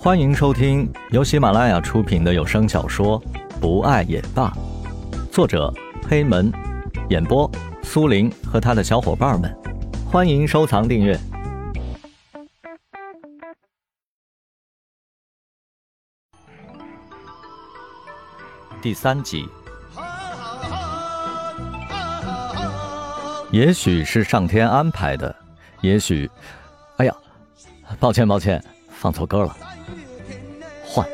欢迎收听由喜马拉雅出品的有声小说《不爱也罢》，作者黑门，演播苏林和他的小伙伴们。欢迎收藏订阅。第三集，也许是上天安排的，也许……哎呀，抱歉抱歉，放错歌了。换。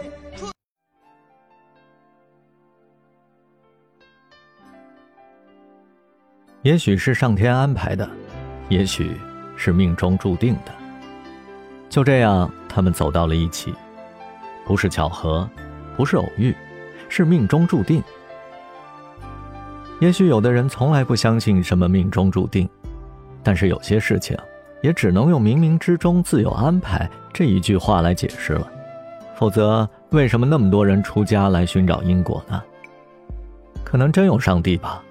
也许是上天安排的，也许是命中注定的。就这样，他们走到了一起，不是巧合，不是偶遇，是命中注定。也许有的人从来不相信什么命中注定，但是有些事情也只能用冥冥之中自有安排这一句话来解释了。否则，为什么那么多人出家来寻找因果呢？可能真有上帝吧，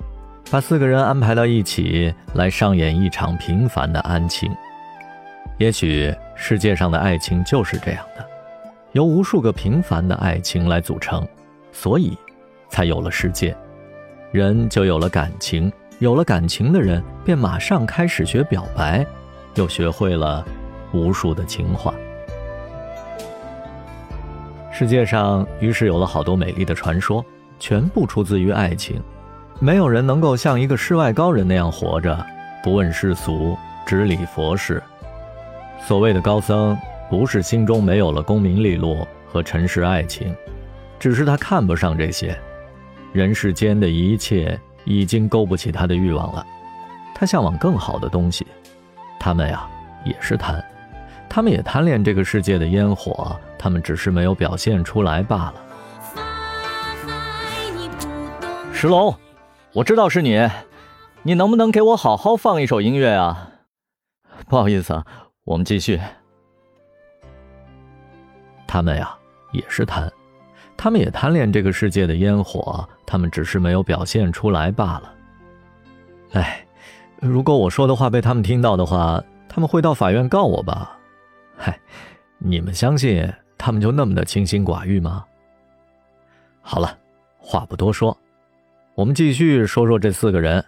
把四个人安排到一起来上演一场平凡的爱情。也许世界上的爱情就是这样的，由无数个平凡的爱情来组成，所以才有了世界，人就有了感情，有了感情的人便马上开始学表白，又学会了无数的情话。世界上于是有了好多美丽的传说，全部出自于爱情。没有人能够像一个世外高人那样活着，不问世俗，只理佛事。所谓的高僧，不是心中没有了功名利禄和尘世爱情，只是他看不上这些，人世间的一切已经勾不起他的欲望了。他向往更好的东西。他们呀，也是贪，他们也贪恋这个世界的烟火。他们只是没有表现出来罢了。石龙，我知道是你，你能不能给我好好放一首音乐啊？不好意思啊，我们继续。他们呀，也是贪，他们也贪恋这个世界的烟火，他们只是没有表现出来罢了。哎，如果我说的话被他们听到的话，他们会到法院告我吧？嗨，你们相信？他们就那么的清心寡欲吗？好了，话不多说，我们继续说说这四个人。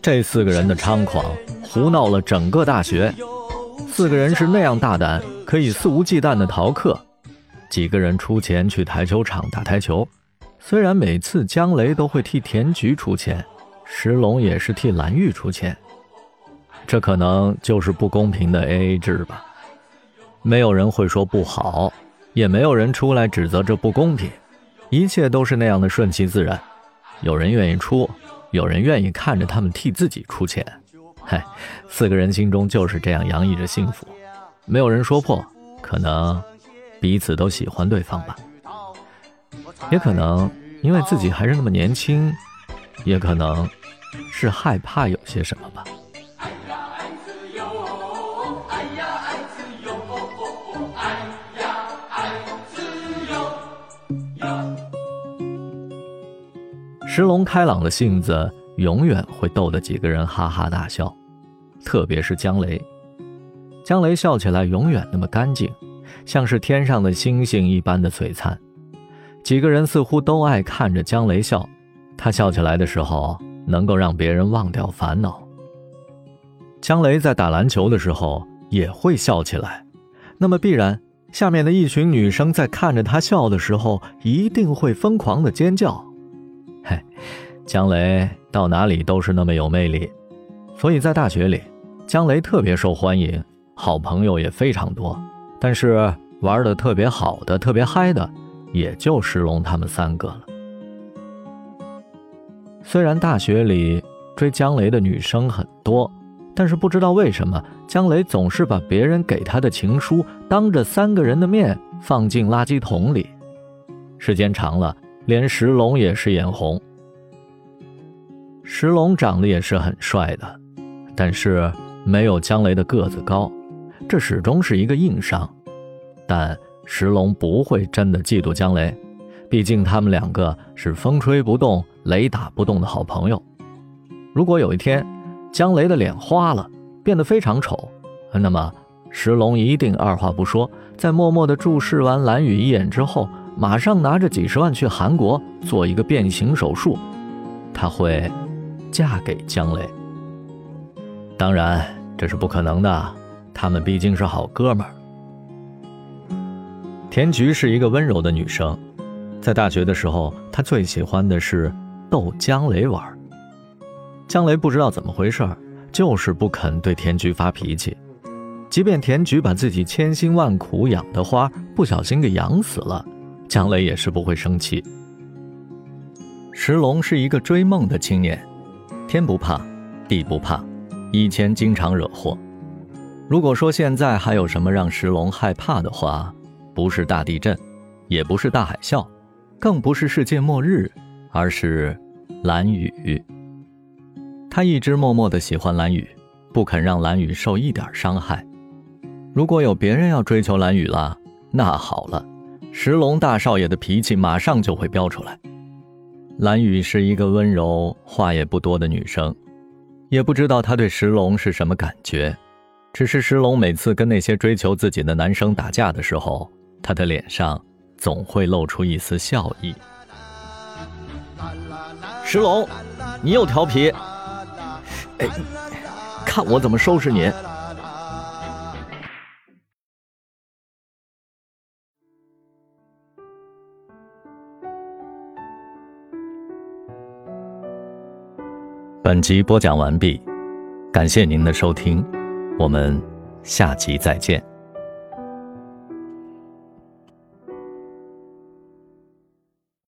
这四个人的猖狂，胡闹了整个大学。四个人是那样大胆，可以肆无忌惮的逃课。几个人出钱去台球场打台球，虽然每次姜雷都会替田菊出钱，石龙也是替蓝玉出钱，这可能就是不公平的 AA 制吧。没有人会说不好，也没有人出来指责这不公平，一切都是那样的顺其自然。有人愿意出，有人愿意看着他们替自己出钱。嗨，四个人心中就是这样洋溢着幸福，没有人说破，可能彼此都喜欢对方吧，也可能因为自己还是那么年轻，也可能是害怕有些什么吧。石龙开朗的性子永远会逗得几个人哈哈大笑，特别是姜雷。姜雷笑起来永远那么干净，像是天上的星星一般的璀璨。几个人似乎都爱看着姜雷笑，他笑起来的时候能够让别人忘掉烦恼。姜雷在打篮球的时候也会笑起来，那么必然下面的一群女生在看着他笑的时候一定会疯狂的尖叫。嘿，姜雷到哪里都是那么有魅力，所以在大学里，姜雷特别受欢迎，好朋友也非常多。但是玩的特别好的、特别嗨的，也就石龙他们三个了。虽然大学里追姜雷的女生很多，但是不知道为什么，姜雷总是把别人给他的情书当着三个人的面放进垃圾桶里。时间长了。连石龙也是眼红。石龙长得也是很帅的，但是没有姜雷的个子高，这始终是一个硬伤。但石龙不会真的嫉妒姜雷，毕竟他们两个是风吹不动、雷打不动的好朋友。如果有一天姜雷的脸花了，变得非常丑，那么石龙一定二话不说，在默默地注视完蓝雨一眼之后，马上拿着几十万去韩国做一个变形手术。他会嫁给江雷。当然，这是不可能的，他们毕竟是好哥们儿。田菊是一个温柔的女生，在大学的时候，她最喜欢的是逗江雷玩。江雷不知道怎么回事，就是不肯对田菊发脾气。即便田菊把自己千辛万苦养的花不小心给养死了，江雷也是不会生气。石龙是一个追梦的青年，天不怕，地不怕，以前经常惹祸。如果说现在还有什么让石龙害怕的话，不是大地震，也不是大海啸，更不是世界末日，而是蓝雨。他一直默默的喜欢蓝雨，不肯让蓝雨受一点伤害。如果有别人要追求蓝雨了，那好了，石龙大少爷的脾气马上就会飙出来。蓝雨是一个温柔、话也不多的女生，也不知道她对石龙是什么感觉。只是石龙每次跟那些追求自己的男生打架的时候，他的脸上总会露出一丝笑意。石龙，你又调皮，哎，看我怎么收拾你！本集播讲完毕，感谢您的收听，我们下集再见。